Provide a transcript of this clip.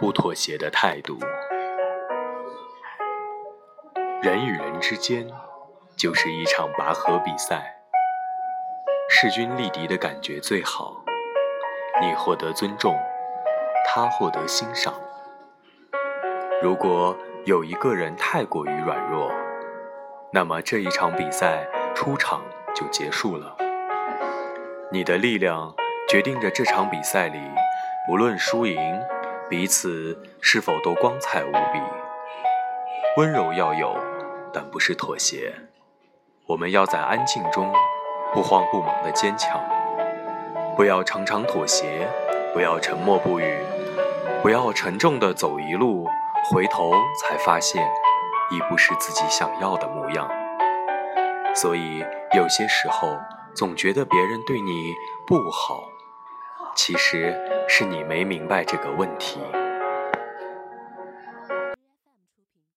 不妥协的态度。人与人之间就是一场拔河比赛，势均力敌的感觉最好。你获得尊重，他获得欣赏。如果有一个人太过于软弱，那么这一场比赛出场就结束了。你的力量决定着这场比赛里，不论输赢，彼此是否都光彩无比。温柔要有，但不是妥协。我们要在安静中不慌不忙的坚强。不要常常妥协，不要沉默不语，不要沉重的走一路，回头才发现已不是自己想要的模样。所以有些时候总觉得别人对你不好，其实是你没明白这个问题。